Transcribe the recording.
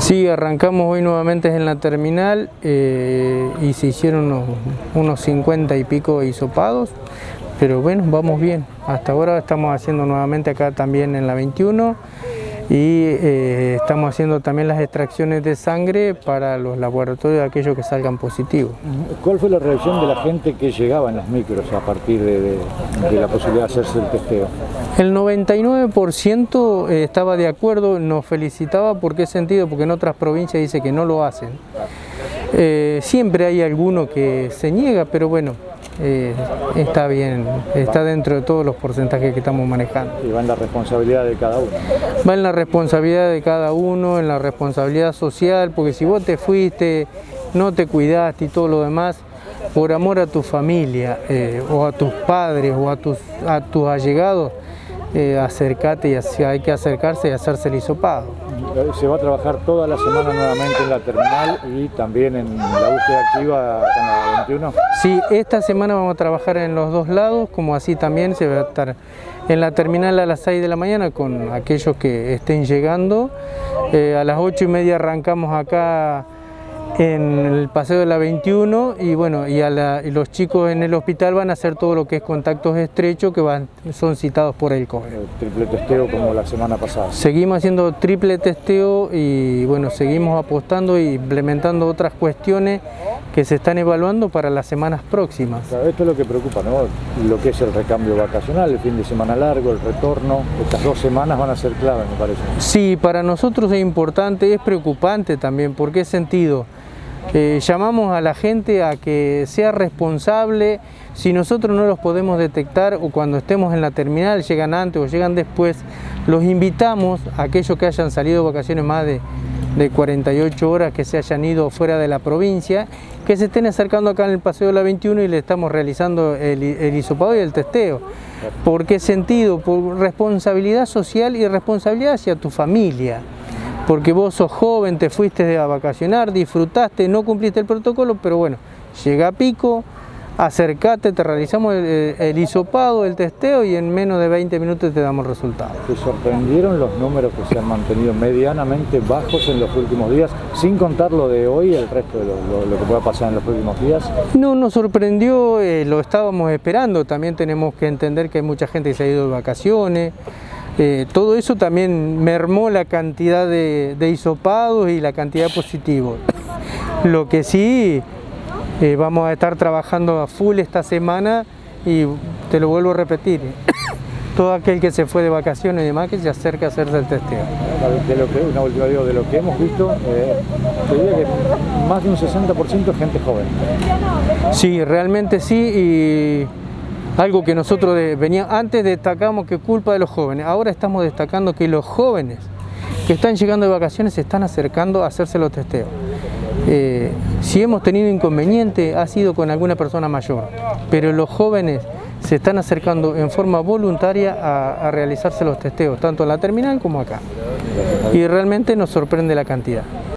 Sí, arrancamos hoy nuevamente en la terminal eh, y se hicieron unos, unos 50 y pico hisopados, pero bueno, vamos bien. Hasta ahora estamos haciendo nuevamente acá también en la 21 y eh, estamos haciendo también las extracciones de sangre para los laboratorios de aquellos que salgan positivos. ¿Cuál fue la reacción de la gente que llegaba en los micros a partir de, de, de la posibilidad de hacerse el testeo? El 99% eh, estaba de acuerdo, nos felicitaba por qué sentido, porque en otras provincias dice que no lo hacen. Eh, siempre hay alguno que se niega, pero bueno, eh, está bien, está dentro de todos los porcentajes que estamos manejando. Y va en la responsabilidad de cada uno. Va en la responsabilidad de cada uno, en la responsabilidad social, porque si vos te fuiste, no te cuidaste y todo lo demás, por amor a tu familia, eh, o a tus padres, o a tus, a tus allegados, eh, acércate y hay que acercarse y hacerse el hisopado. Se va a trabajar toda la semana nuevamente en la terminal y también en la búsqueda activa en la 21. Sí, esta semana vamos a trabajar en los dos lados, como así también se va a estar en la terminal a las 6 de la mañana con aquellos que estén llegando. Eh, a las 8 y media arrancamos acá en el paseo de la 21 y bueno, y, la, y, los chicos en el hospital van a hacer todo lo que es contactos estrechos que van, son citados por el COVID. Triple testeo como la semana pasada. Seguimos haciendo triple testeo y bueno, seguimos apostando e implementando otras cuestiones que se están evaluando para las semanas próximas. Claro, esto es lo que preocupa, ¿no? Lo que es el recambio vacacional, el fin de semana largo, el retorno, estas dos semanas van a ser claves, me parece. Sí, para nosotros es importante, es preocupante también, ¿por qué sentido? Eh, llamamos a la gente a que sea responsable, si nosotros no los podemos detectar o cuando estemos en la terminal, llegan antes o llegan después, los invitamos a aquellos que hayan salido de vacaciones más de, de 48 horas, que se hayan ido fuera de la provincia, que se estén acercando acá en el Paseo de la 21 y le estamos realizando el, el hisopado y el testeo. ¿Por qué sentido? Por responsabilidad social y responsabilidad hacia tu familia porque vos sos joven, te fuiste a vacacionar, disfrutaste, no cumpliste el protocolo, pero bueno, llega a pico, acercate, te realizamos el, el, hisopado, el testeo y en menos de 20 minutos te damos resultados. ¿Te sorprendieron los números que se han mantenido medianamente bajos en los últimos días, sin contar lo de hoy, el resto de lo, lo, lo que pueda pasar en los últimos días? No nos sorprendió, eh, lo estábamos esperando, también tenemos que entender que hay mucha gente que se ha ido de vacaciones, eh, todo eso también mermó la cantidad de, de, hisopados y la cantidad de positivos. Lo que sí, eh, vamos a estar trabajando a full esta semana y te lo vuelvo a repetir, todo aquel que se fue de vacaciones y demás que se acerque a hacerse el testeo. De lo que, una última digo, de lo que hemos visto, eh, te diría que más de un 60% es gente joven. Sí, realmente sí y algo que nosotros veníamos, antes destacamos que culpa de los jóvenes, ahora estamos destacando que los jóvenes que están llegando de vacaciones se están acercando a hacerse los testeos. Eh, si hemos tenido inconveniente ha sido con alguna persona mayor, pero los jóvenes se están acercando en forma voluntaria a, a realizarse los testeos, tanto en la terminal como acá. Y realmente nos sorprende la cantidad.